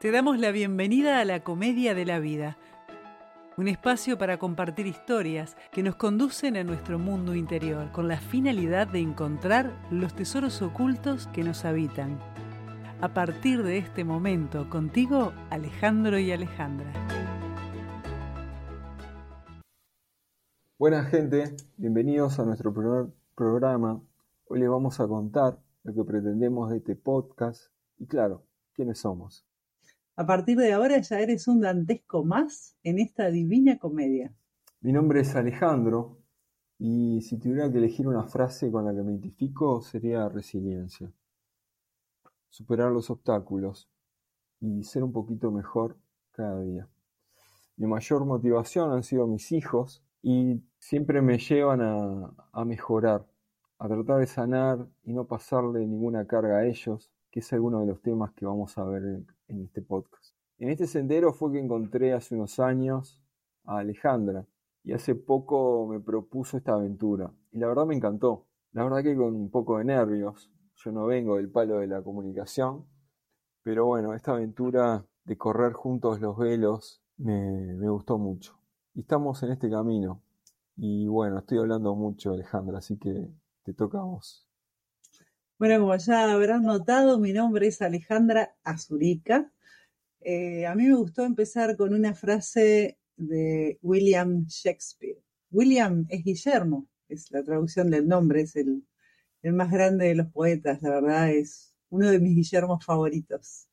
Te damos la bienvenida a la Comedia de la Vida, un espacio para compartir historias que nos conducen a nuestro mundo interior con la finalidad de encontrar los tesoros ocultos que nos habitan. A partir de este momento, contigo, Alejandro y Alejandra. Buenas gente, bienvenidos a nuestro primer programa. Hoy les vamos a contar lo que pretendemos de este podcast y claro, quiénes somos. A partir de ahora ya eres un dantesco más en esta divina comedia. Mi nombre es Alejandro y si tuviera que elegir una frase con la que me identifico sería resiliencia. Superar los obstáculos y ser un poquito mejor cada día. Mi mayor motivación han sido mis hijos y siempre me llevan a, a mejorar, a tratar de sanar y no pasarle ninguna carga a ellos, que es alguno de los temas que vamos a ver en este podcast. En este sendero fue que encontré hace unos años a Alejandra y hace poco me propuso esta aventura y la verdad me encantó. La verdad que con un poco de nervios, yo no vengo del palo de la comunicación, pero bueno, esta aventura de correr juntos los velos me, me gustó mucho. Y estamos en este camino. Y bueno, estoy hablando mucho, Alejandra, así que te toca a vos. Bueno, como ya habrán notado, mi nombre es Alejandra Azurica. Eh, a mí me gustó empezar con una frase de William Shakespeare. William es Guillermo, es la traducción del nombre, es el, el más grande de los poetas, la verdad es uno de mis Guillermos favoritos.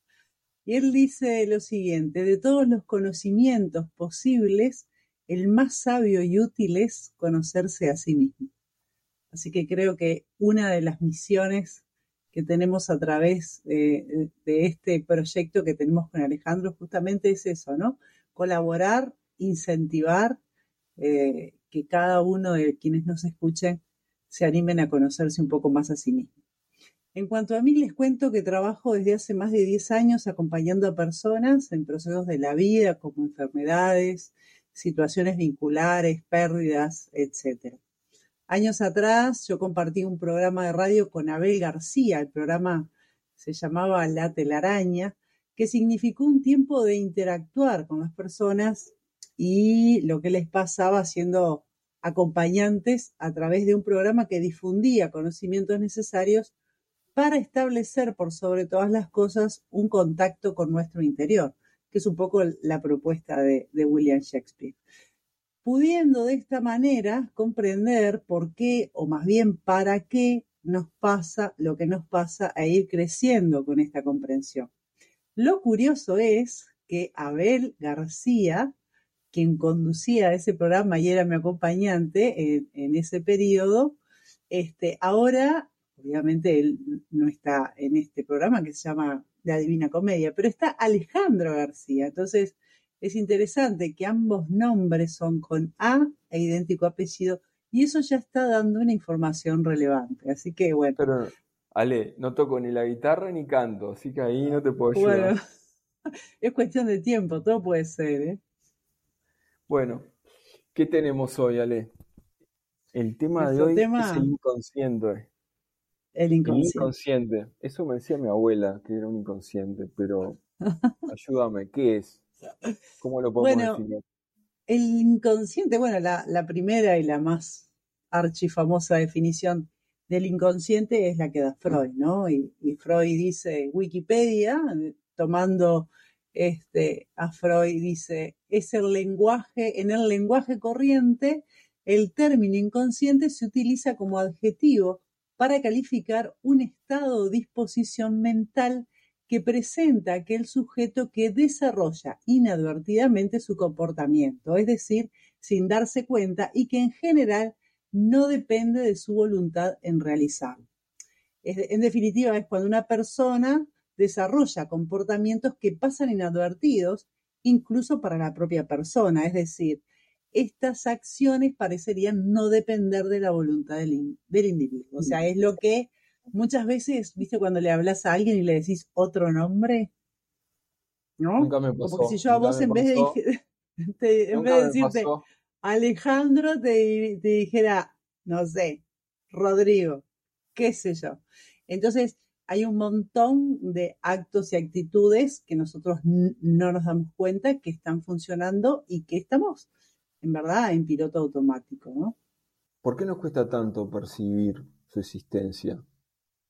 Y él dice lo siguiente, de todos los conocimientos posibles, el más sabio y útil es conocerse a sí mismo. Así que creo que una de las misiones que tenemos a través de, este proyecto que tenemos con Alejandro justamente es eso, ¿no? Colaborar, incentivar, eh, que cada uno de quienes nos escuchen se animen a conocerse un poco más a sí mismo. En cuanto a mí, les cuento que trabajo desde hace más de 10 años acompañando a personas en procesos de la vida, como enfermedades, situaciones vinculares, pérdidas, etc. Años atrás yo compartí un programa de radio con Abel García, el programa se llamaba La telaraña, que significó un tiempo de interactuar con las personas y lo que les pasaba siendo acompañantes a través de un programa que difundía conocimientos necesarios para establecer por sobre todas las cosas un contacto con nuestro interior, que es un poco la propuesta de, de William Shakespeare pudiendo de esta manera comprender por qué, o más bien para qué, nos pasa lo que nos pasa e ir creciendo con esta comprensión. Lo curioso es que Abel García, quien conducía ese programa y era mi acompañante en, ese periodo, este, ahora, obviamente él no está en este programa que se llama La Divina Comedia, pero está Alejandro García. Entonces, es interesante que ambos nombres son con A e idéntico apellido y eso ya está dando una información relevante. Así que bueno. Pero, Ale, no toco ni la guitarra ni canto, así que ahí no te puedo ayudar. Bueno, es cuestión de tiempo, todo puede ser, ¿eh? Bueno, ¿qué tenemos hoy, Ale? El tema de hoy es el inconsciente. El inconsciente. El inconsciente. Eso me decía mi abuela, que era un inconsciente, pero ayúdame, ¿qué es? ¿Cómo lo podemos bueno, definir? El inconsciente, bueno, la, primera y la más archifamosa definición del inconsciente es la que da Freud, ¿no? Y, Freud dice, Wikipedia, tomando este, a Freud, dice, es el lenguaje, en el lenguaje corriente, el término inconsciente se utiliza como adjetivo para calificar un estado o disposición mental que presenta aquel sujeto que desarrolla inadvertidamente su comportamiento, es decir, sin darse cuenta y que en general no depende de su voluntad en realizarlo. En definitiva, es cuando una persona desarrolla comportamientos que pasan inadvertidos incluso para la propia persona, es decir, estas acciones parecerían no depender de la voluntad del, del individuo. O sea, es lo que muchas veces, viste, cuando le hablas a alguien y le decís otro nombre, ¿no? Nunca me pasó. Porque si yo a vos en vez, de, en vez de decirte Alejandro, te, te dijera, no sé, Rodrigo, qué sé yo. Entonces, hay un montón de actos y actitudes que nosotros no nos damos cuenta que están funcionando y que estamos, en verdad, en piloto automático, ¿no? ¿Por qué nos cuesta tanto percibir su existencia?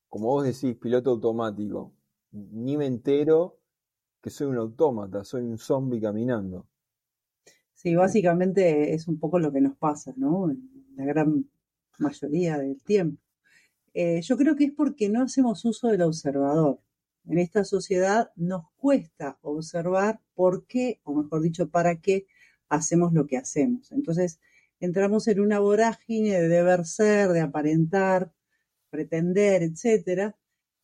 Como vos decís, piloto automático. Ni me entero que soy un autómata, soy un zombie caminando. Sí, básicamente es un poco lo que nos pasa, ¿no? En la gran mayoría del tiempo. Eh, yo creo que es porque no hacemos uso del observador. En esta sociedad nos cuesta observar por qué, o mejor dicho, para qué hacemos lo que hacemos. Entonces, entramos en una vorágine de deber ser, de aparentar, pretender, etcétera,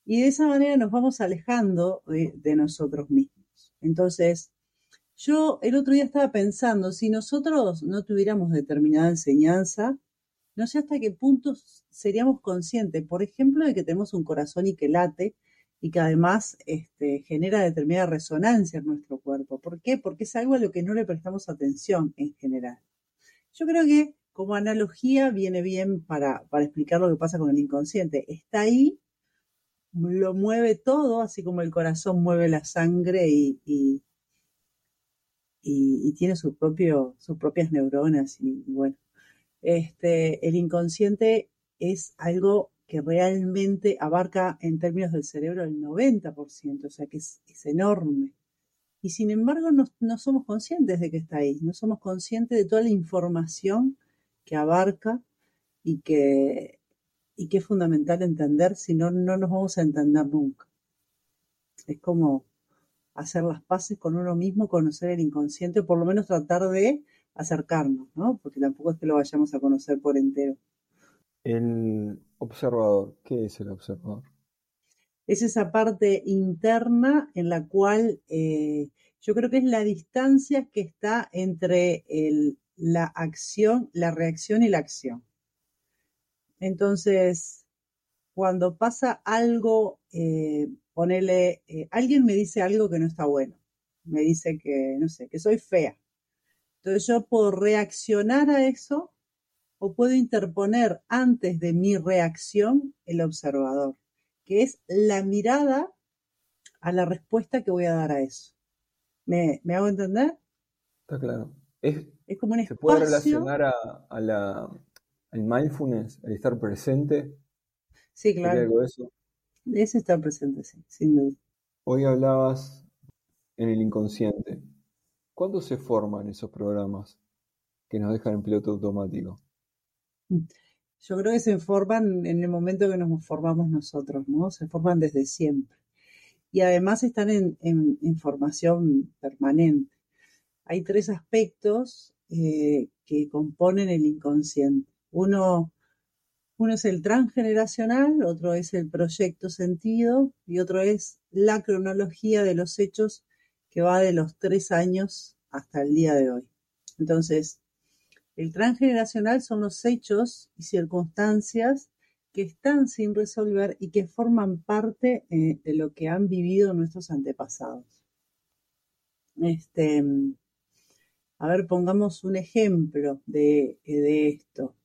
y de esa manera nos vamos alejando de, nosotros mismos. Entonces, yo el otro día estaba pensando, si nosotros no tuviéramos determinada enseñanza, no sé hasta qué punto seríamos conscientes, por ejemplo, de que tenemos un corazón y que late y que además este, genera determinada resonancia en nuestro cuerpo. ¿Por qué? Porque es algo a lo que no le prestamos atención en general. Yo creo que como analogía viene bien para, explicar lo que pasa con el inconsciente. Está ahí, lo mueve todo, así como el corazón mueve la sangre y, tiene sus propias neuronas y bueno, este, el inconsciente es algo que realmente abarca en términos del cerebro el 90%, o sea que es, enorme. Y sin embargo no, somos conscientes de que está ahí, no somos conscientes de toda la información que abarca y que, y que es fundamental entender, si no, no nos vamos a entender nunca. Es como hacer las paces con uno mismo, conocer el inconsciente, o por lo menos tratar de acercarnos, ¿no? Porque tampoco es que lo vayamos a conocer por entero. El observador, ¿qué es el observador? Es esa parte interna en la cual eh, yo creo que es la distancia que está entre la acción, la reacción y la acción. Entonces, cuando pasa algo, eh, ponele, eh, alguien me dice algo que no está bueno, me dice que, no sé, que soy fea. Entonces yo puedo reaccionar a eso o puedo interponer antes de mi reacción el observador, que es la mirada a la respuesta que voy a dar a eso. ¿Me, hago entender? Está claro. Es, como un ¿Se puede relacionar a, la, al mindfulness, al estar presente? Sí, claro. algo de eso? Es estar presente, sí, sin duda. Hoy hablabas en el inconsciente. ¿Cuándo se forman esos programas que nos dejan en piloto automático? Yo creo que se forman en el momento que nos formamos nosotros, ¿no? Se forman desde siempre. Y además están en, formación permanente. Hay tres aspectos eh, que componen el inconsciente. Uno, uno es el transgeneracional, otro es el proyecto sentido y otro es la cronología de los hechos que va de los tres años hasta el día de hoy. Entonces, el transgeneracional son los hechos y circunstancias que están sin resolver y que forman parte eh, de lo que han vivido nuestros antepasados. Este, a ver, pongamos un ejemplo de, esto.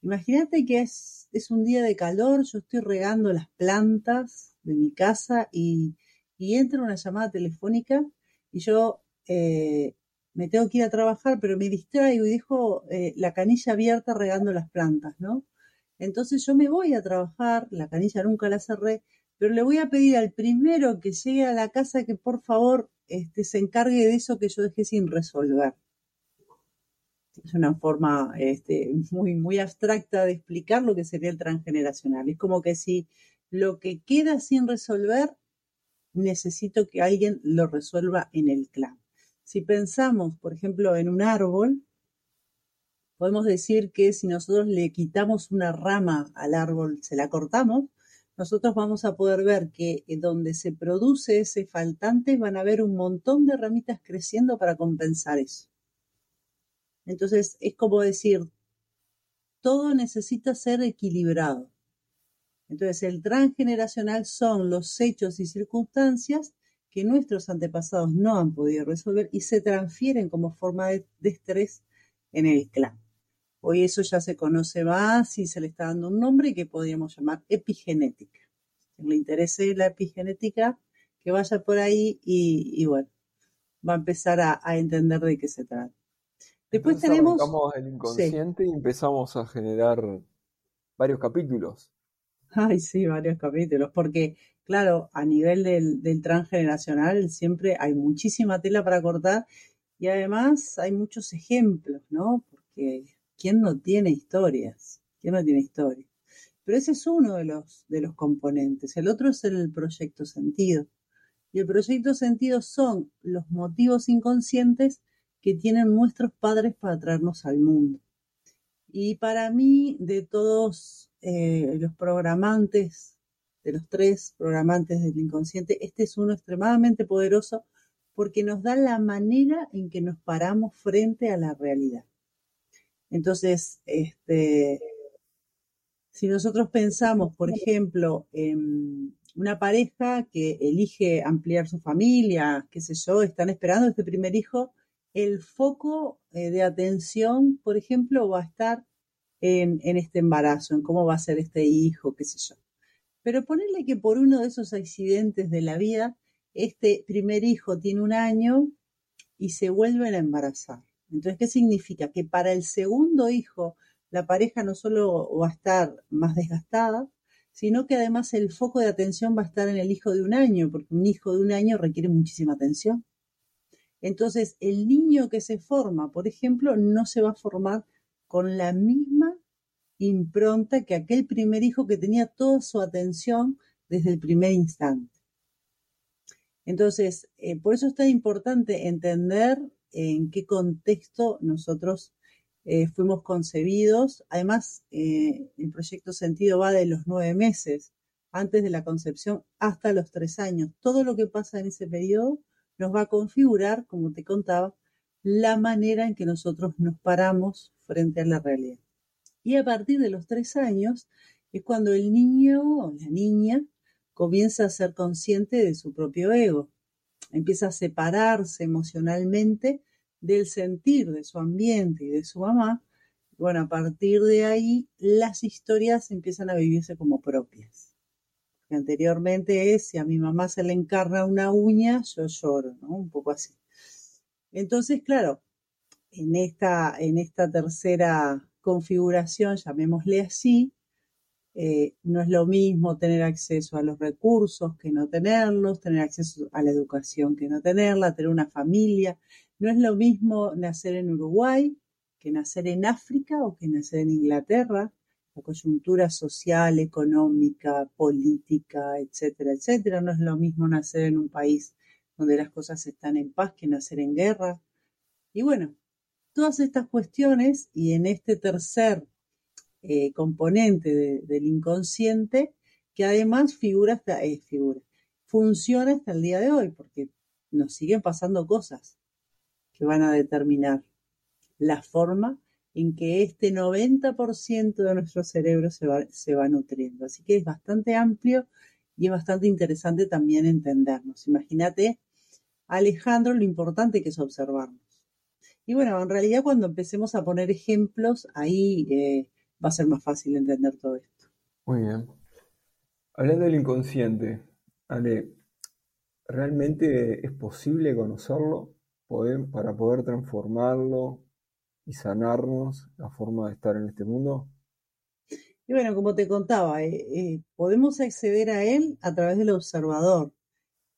Imagínate que es, es, un día de calor, yo estoy regando las plantas de mi casa y, y entra una llamada telefónica y yo eh, me tengo que ir a trabajar, pero me distraigo y dejo eh, la canilla abierta regando las plantas, ¿no? Entonces yo me voy a trabajar, la canilla nunca la cerré, pero le voy a pedir al primero que llegue a la casa que por favor este, se encargue de eso que yo dejé sin resolver. Es una forma este, muy, muy abstracta de explicar lo que sería el transgeneracional. Es como que si lo que queda sin resolver necesito que alguien lo resuelva en el clan. Si pensamos, por ejemplo, en un árbol, podemos decir que si nosotros le quitamos una rama al árbol, se la cortamos, nosotros vamos a poder ver que donde se produce ese faltante van a haber un montón de ramitas creciendo para compensar eso. Entonces es como decir, todo necesita ser equilibrado. Entonces, el transgeneracional son los hechos y circunstancias que nuestros antepasados no han podido resolver y se transfieren como forma de, estrés en el clan. Hoy eso ya se conoce más y se le está dando un nombre que podríamos llamar epigenética. le interese la epigenética, que vaya por ahí y, bueno, va a empezar a, entender de qué se trata. Después tenemos... el inconsciente y empezamos a generar varios capítulos. Ay, sí, varios capítulos, porque claro, a nivel del, del transgeneracional siempre hay muchísima tela para cortar y además hay muchos ejemplos, ¿no? Porque ¿quién no tiene historias? ¿Quién no tiene historias? Pero ese es uno de los, de los componentes. El otro es el proyecto sentido. Y el proyecto sentido son los motivos inconscientes que tienen nuestros padres para traernos al mundo. Y para mí, de todos eh, los programantes, de los tres programantes del inconsciente, este es uno extremadamente poderoso porque nos da la manera en que nos paramos frente a la realidad. Entonces, este, si nosotros pensamos, por ejemplo, en una pareja que elige ampliar su familia, qué sé yo, están esperando este primer hijo, el foco eh, de atención, por ejemplo, va a estar en, este embarazo, en cómo va a ser este hijo, qué sé yo. Pero ponerle que por uno de esos accidentes de la vida, este primer hijo tiene un año y se vuelven a embarazar. Entonces, ¿qué significa? Que para el segundo hijo la pareja no solo va a estar más desgastada, sino que además el foco de atención va a estar en el hijo de un año, porque un hijo de un año requiere muchísima atención. Entonces, el niño que se forma, por ejemplo, no se va a formar con la misma impronta que aquel primer hijo que tenía toda su atención desde el primer instante. Entonces, eh, por eso es tan importante entender en qué contexto nosotros eh, fuimos concebidos. Además, eh, el proyecto Sentido va de los nueve meses antes de la concepción hasta los tres años. Todo lo que pasa en ese periodo nos va a configurar, como te contaba, la manera en que nosotros nos paramos frente a la realidad. Y a partir de los tres años es cuando el niño o la niña comienza a ser consciente de su propio ego, empieza a separarse emocionalmente del sentir de su ambiente y de su mamá, bueno, a partir de ahí las historias empiezan a vivirse como propias. Anteriormente es, si a mi mamá se le encarna una uña, yo lloro, ¿no? Un poco así. Entonces, claro, en esta, en esta tercera configuración, llamémosle así, eh, no es lo mismo tener acceso a los recursos que no tenerlos, tener acceso a la educación que no tenerla, tener una familia. No es lo mismo nacer en Uruguay que nacer en África o que nacer en Inglaterra. La coyuntura social, económica, política, etcétera, etcétera. No es lo mismo nacer en un país donde las cosas están en paz que nacer en guerra. Y bueno, todas estas cuestiones y en este tercer eh, componente del inconsciente que además figura hasta, eh, figura, funciona hasta el día de hoy porque nos siguen pasando cosas que van a determinar la forma en que este 90% de nuestro cerebro se va, se va nutriendo. Así que es bastante amplio y es bastante interesante también entendernos. Imagínate, Alejandro, lo importante que es observarnos. Y bueno, en realidad cuando empecemos a poner ejemplos, ahí eh, va a ser más fácil entender todo esto. Muy bien. Hablando del inconsciente, Ale, ¿realmente es posible conocerlo para poder transformarlo y sanarnos la forma de estar en este mundo? Y bueno, como te contaba, eh, eh, podemos acceder a él a través del observador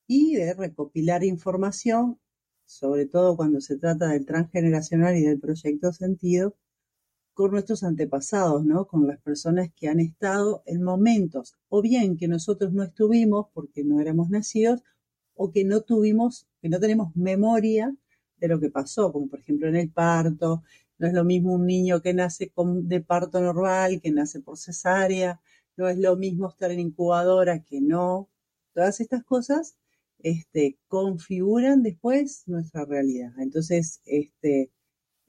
y de recopilar información, sobre todo cuando se trata del transgeneracional y del proyecto sentido, con nuestros antepasados, ¿no? Con las personas que han estado en momentos, o bien que nosotros no estuvimos porque no éramos nacidos, o que no tuvimos, que no tenemos memoria de lo que pasó, como por ejemplo en el parto. No es lo mismo un niño que nace con, de parto normal, que nace por cesárea. No es lo mismo estar en incubadora que no. Todas estas cosas este, configuran después nuestra realidad. Entonces, este,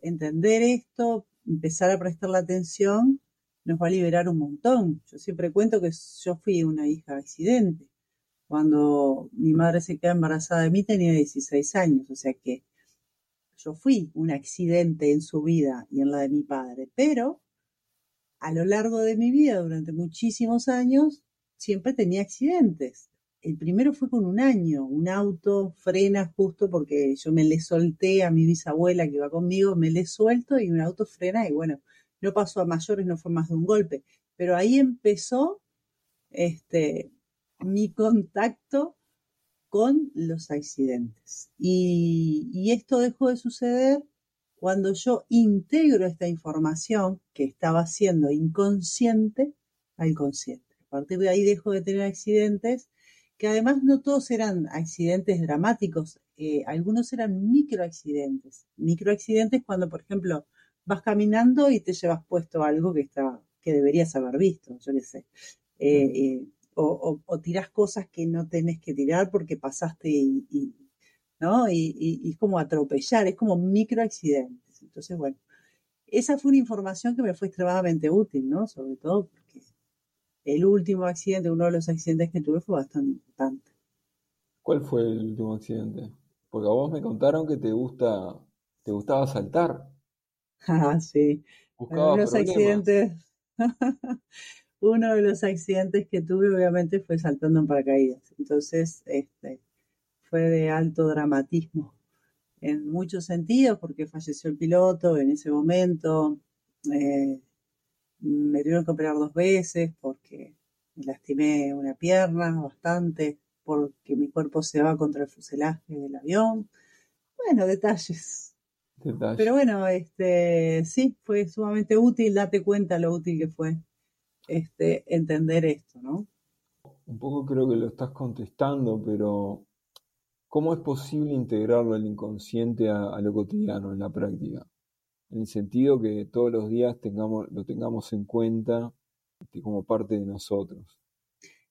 entender esto, empezar a prestar la atención nos va a liberar un montón. Yo siempre cuento que yo fui una hija accidente. Cuando mi madre se queda embarazada de mí tenía 16 años, o sea que yo fui un accidente en su vida y en la de mi padre, pero a lo largo de mi vida, durante muchísimos años, siempre tenía accidentes. El primero fue con un año, un auto frena justo porque yo me le solté a mi bisabuela que iba conmigo, me le suelto y un auto frena y bueno, no pasó a mayores, no fue más de un golpe. Pero ahí empezó este, mi contacto con los accidentes. Y, esto dejó de suceder cuando yo integro esta información que estaba siendo inconsciente al consciente. A partir de ahí dejo de tener accidentes, que además no todos eran accidentes dramáticos, eh, algunos eran microaccidentes. Microaccidentes cuando, por ejemplo, vas caminando y te llevas puesto algo que está que deberías haber visto, yo qué sé. Eh, eh, o, o, tirás cosas que no tenés que tirar porque pasaste y, ¿no? Y, es como atropellar, es como microaccidentes. Entonces, bueno, esa fue una información que me fue extremadamente útil, ¿no? Sobre todo porque el último accidente, uno de los accidentes que tuve fue bastante importante. ¿Cuál fue el último accidente? Porque a vos me contaron que te gusta, te gustaba saltar. Ah, sí. Buscaba los accidentes. uno de los accidentes que tuve obviamente fue saltando en paracaídas. Entonces, este, fue de alto dramatismo en muchos sentidos porque falleció el piloto en ese momento. Eh, me tuvieron que operar dos veces porque me lastimé una pierna bastante, porque mi cuerpo se va contra el fuselaje del avión. Bueno, detalles. detalles. Pero bueno, este, sí, fue sumamente útil, date cuenta lo útil que fue este, entender esto, ¿no? Un poco creo que lo estás contestando, pero ¿cómo es posible integrarlo al inconsciente a, lo cotidiano, en la práctica? En el sentido que todos los días tengamos, lo tengamos en cuenta este, como parte de nosotros.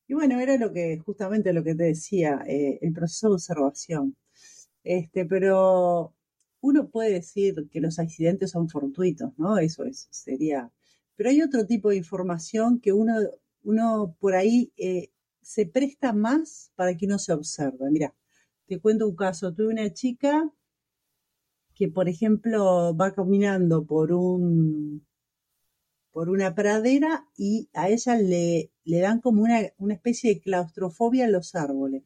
Y bueno, era lo que, justamente lo que te decía, eh, el proceso de observación. Este, pero uno puede decir que los accidentes son fortuitos, ¿no? Eso es, sería pero hay otro tipo de información que uno, uno por ahí eh, se presta más para que uno se observe. Mira, te cuento un caso. Tuve una chica que, por ejemplo, va caminando por un por una pradera y a ella le, le dan como una, especie de claustrofobia los árboles.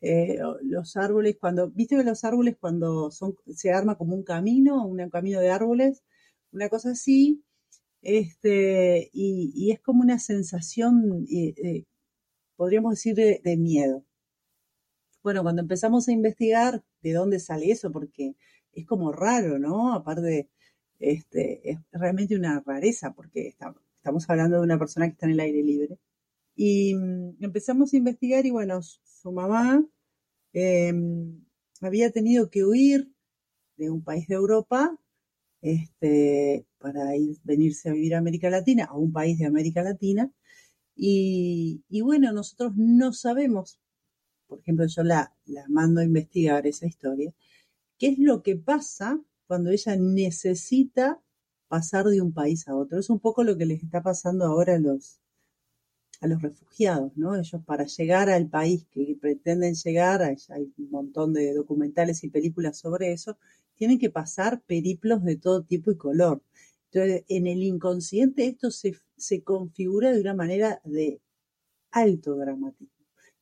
Eh, los árboles, cuando, viste que los árboles cuando son, se arma como un camino, un camino de árboles, una cosa así, este, y, es como una sensación, eh, eh, podríamos decir, de, miedo. Bueno, cuando empezamos a investigar de dónde sale eso, porque es como raro, ¿no? Aparte, este, es realmente una rareza, porque estamos hablando de una persona que está en el aire libre. Y mm, empezamos a investigar y bueno, su mamá em, había tenido que huir de un país de Europa este, para ir, venirse a vivir a América Latina, a un país de América Latina. Y, bueno, nosotros no sabemos, por ejemplo, yo la, la mando a investigar esa historia, qué es lo que pasa cuando ella necesita pasar de un país a otro. Es un poco lo que les está pasando ahora a los, a los refugiados, ¿no? Ellos para llegar al país que pretenden llegar, hay un montón de documentales y películas sobre eso, tienen que pasar periplos de todo tipo y color. Entonces, en el inconsciente esto se, configura de una manera de alto dramatismo.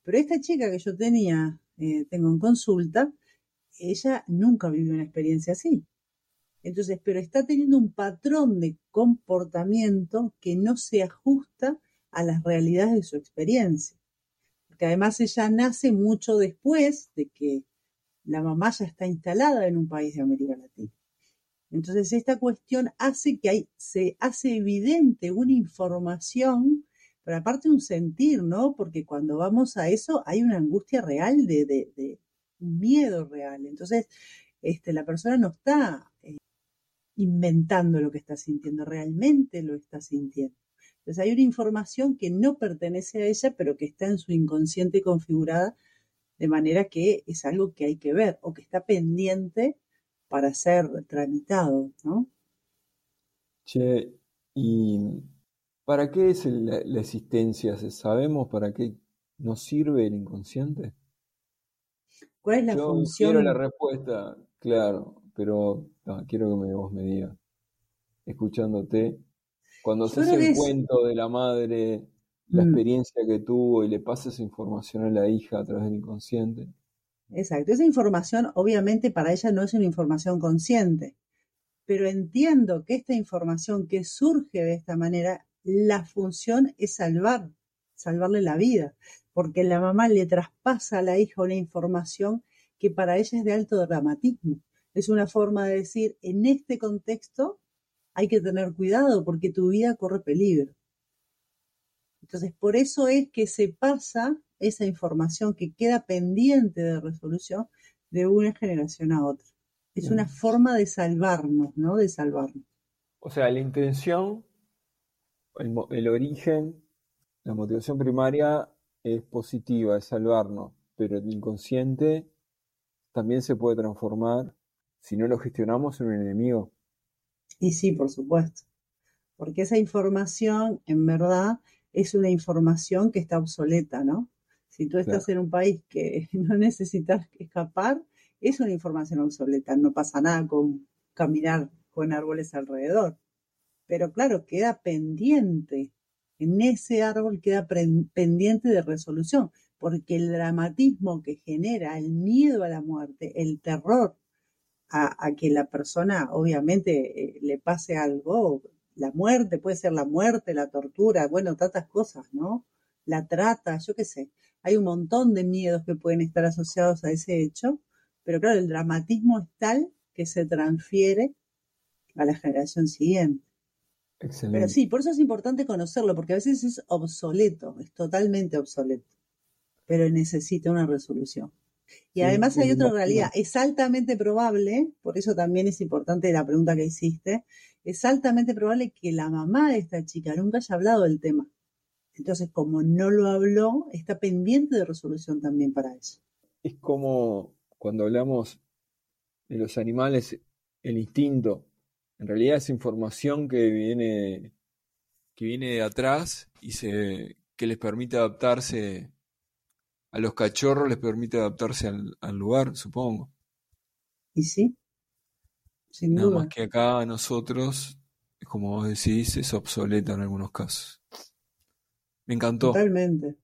Pero esta chica que yo tenía, eh, tengo en consulta, ella nunca vivió una experiencia así. Entonces, pero está teniendo un patrón de comportamiento que no se ajusta a las realidades de su experiencia. Porque además ella nace mucho después de que la mamá ya está instalada en un país de América Latina. Entonces, esta cuestión hace que se hace evidente una información, pero aparte un sentir, ¿no? Porque cuando vamos a eso hay una angustia real de, de, miedo real. Entonces, este, la persona no está eh, inventando lo que está sintiendo, realmente lo está sintiendo. Entonces, hay una información que no pertenece a ella, pero que está en su inconsciente configurada de manera que es algo que hay que ver o que está pendiente para ser tramitado, ¿no? Che, ¿y para qué es la, existencia? ¿Sabemos para qué nos sirve el inconsciente? ¿Cuál es la Yo función? Quiero la respuesta, claro, pero quiero que me, vos me digas, escuchándote, cuando se hace el cuento de la madre la Mm. experiencia que tuvo y le pasa esa información a la hija a través del inconsciente. Exacto. Esa información, obviamente, para ella no es una información consciente, pero entiendo que esta información que surge de esta manera, la función es salvar, salvarle la vida, porque la mamá le traspasa a la hija una información que para ella es de alto dramatismo. Es una forma de decir, en este contexto hay que tener cuidado porque tu vida corre peligro. Entonces, por eso es que se pasa esa información que queda pendiente de resolución de una generación a otra. Es una forma de salvarnos, ¿no? De salvarnos. O sea, la intención, el, el origen, la motivación primaria es positiva, es salvarnos, pero el inconsciente también se puede transformar, si no lo gestionamos, en un enemigo. Y sí, por supuesto. Porque esa información, en verdad, es una información que está obsoleta, ¿no? Si tú estás en un país que no necesitas escapar, es una información obsoleta. No pasa nada con caminar con árboles alrededor. Pero claro, queda pendiente. En ese árbol queda pendiente de resolución. Porque el dramatismo que genera el miedo a la muerte, el terror a, a que la persona obviamente eh, le pase algo, la muerte, puede ser la muerte, la tortura, bueno, tantas cosas, ¿no? La trata, yo qué sé. Hay un montón de miedos que pueden estar asociados a ese hecho, pero claro, el dramatismo es tal que se transfiere a la generación siguiente. Pero Excelente. sí, por eso es importante conocerlo, porque a veces es obsoleto, es totalmente obsoleto, pero necesita una resolución. Y además hay otra realidad, es altamente probable, por eso también es importante la pregunta que hiciste, es altamente probable que la mamá de esta chica nunca haya hablado del tema. Entonces, como no lo habló, está pendiente de resolución también para eso. Es como cuando hablamos de los animales, el instinto. En realidad es información que viene, que viene de atrás y se, que les permite adaptarse a los cachorros, les permite adaptarse al, al lugar, supongo. Y sí, sin Nada duda. más que acá a nosotros, como vos decís, es obsoleta en algunos casos. Me encantó. Totalmente,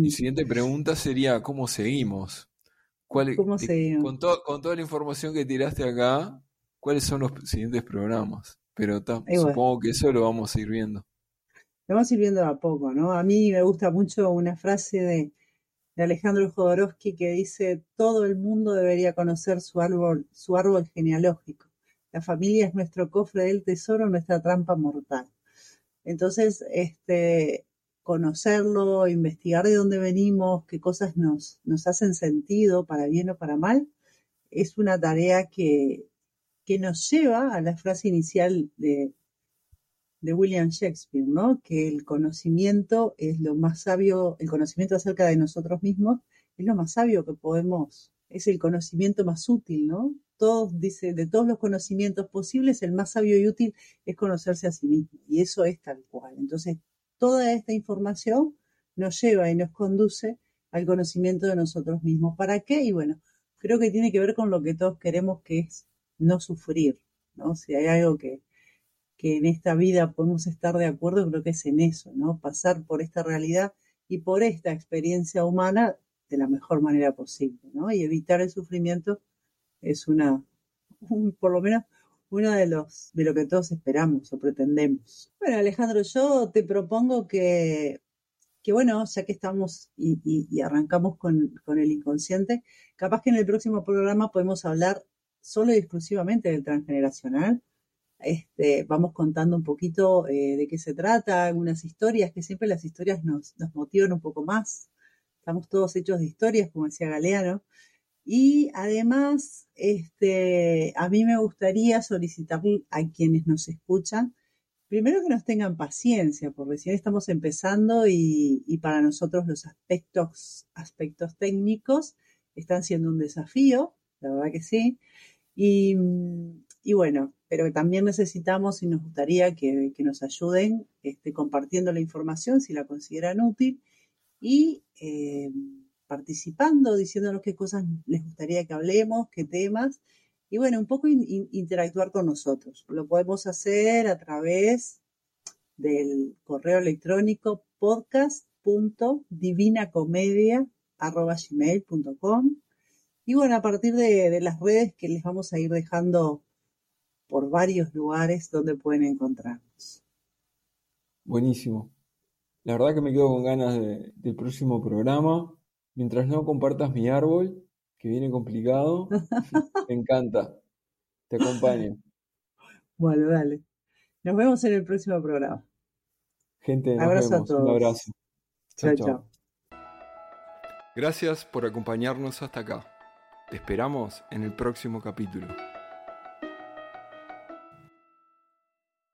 Mi totalmente. siguiente pregunta sería, ¿cómo seguimos? ¿Cuál, ¿Cómo seguimos? con, to- con toda la información que tiraste acá, ¿cuáles son los siguientes programas? Pero ta, supongo que eso lo vamos a ir viendo. Lo vamos a ir viendo a poco, ¿no? A mí me gusta mucho una frase de, de Alejandro Jodorowsky que dice, todo el mundo debería conocer su árbol, su árbol genealógico. La familia es nuestro cofre del tesoro, nuestra trampa mortal. Entonces, este, conocerlo, investigar de dónde venimos, qué cosas nos, nos hacen sentido, para bien o para mal, es una tarea que, que nos lleva a la frase inicial de, de William Shakespeare, ¿no? Que el conocimiento es lo más sabio, el conocimiento acerca de nosotros mismos es lo más sabio que podemos, es el conocimiento más útil, ¿no? Todos, dice, de todos los conocimientos posibles, el más sabio y útil es conocerse a sí mismo. Y eso es tal cual. Entonces, toda esta información nos lleva y nos conduce al conocimiento de nosotros mismos. ¿Para qué? Y bueno, creo que tiene que ver con lo que todos queremos, que es no sufrir, ¿no? Si hay algo que, que en esta vida podemos estar de acuerdo, creo que es en eso, ¿no? Pasar por esta realidad y por esta experiencia humana de la mejor manera posible, ¿no? Y evitar el sufrimiento es una, un- por lo menos, uno de los, de lo que todos esperamos o pretendemos. Bueno, Alejandro, yo te propongo que, que bueno, ya que estamos y, y- y arrancamos con, con el inconsciente, capaz que en el próximo programa podemos hablar solo y exclusivamente del transgeneracional. Este, vamos contando un poquito eh, de qué se trata, algunas historias, que siempre las historias nos, nos motivan un poco más. Estamos todos hechos de historias, como decía Galeano. Y además, este, a mí me gustaría solicitar a quienes nos escuchan, primero que nos tengan paciencia, porque recién estamos empezando y, y para nosotros los aspectos, aspectos técnicos están siendo un desafío, la verdad que sí. Y, y bueno, pero también necesitamos y nos gustaría que, que nos ayuden este, compartiendo la información si la consideran útil y eh, participando, diciéndonos qué cosas les gustaría que hablemos, qué temas, y bueno, un poco in- in- interactuar con nosotros. Lo podemos hacer a través del correo electrónico podcast.divinacomedia.gmail.com y bueno, a partir de, de las redes que les vamos a ir dejando por varios lugares donde pueden encontrarnos. Buenísimo. La verdad que me quedo con ganas de- del próximo programa. Mientras no compartas mi árbol, que viene complicado, me encanta. Te acompaño. Bueno, dale. Nos vemos en el próximo programa. Gente, nos Abrazo a vemos. Un todos. abrazo. Chao. chao. Gracias por acompañarnos hasta acá. Te esperamos en el próximo capítulo.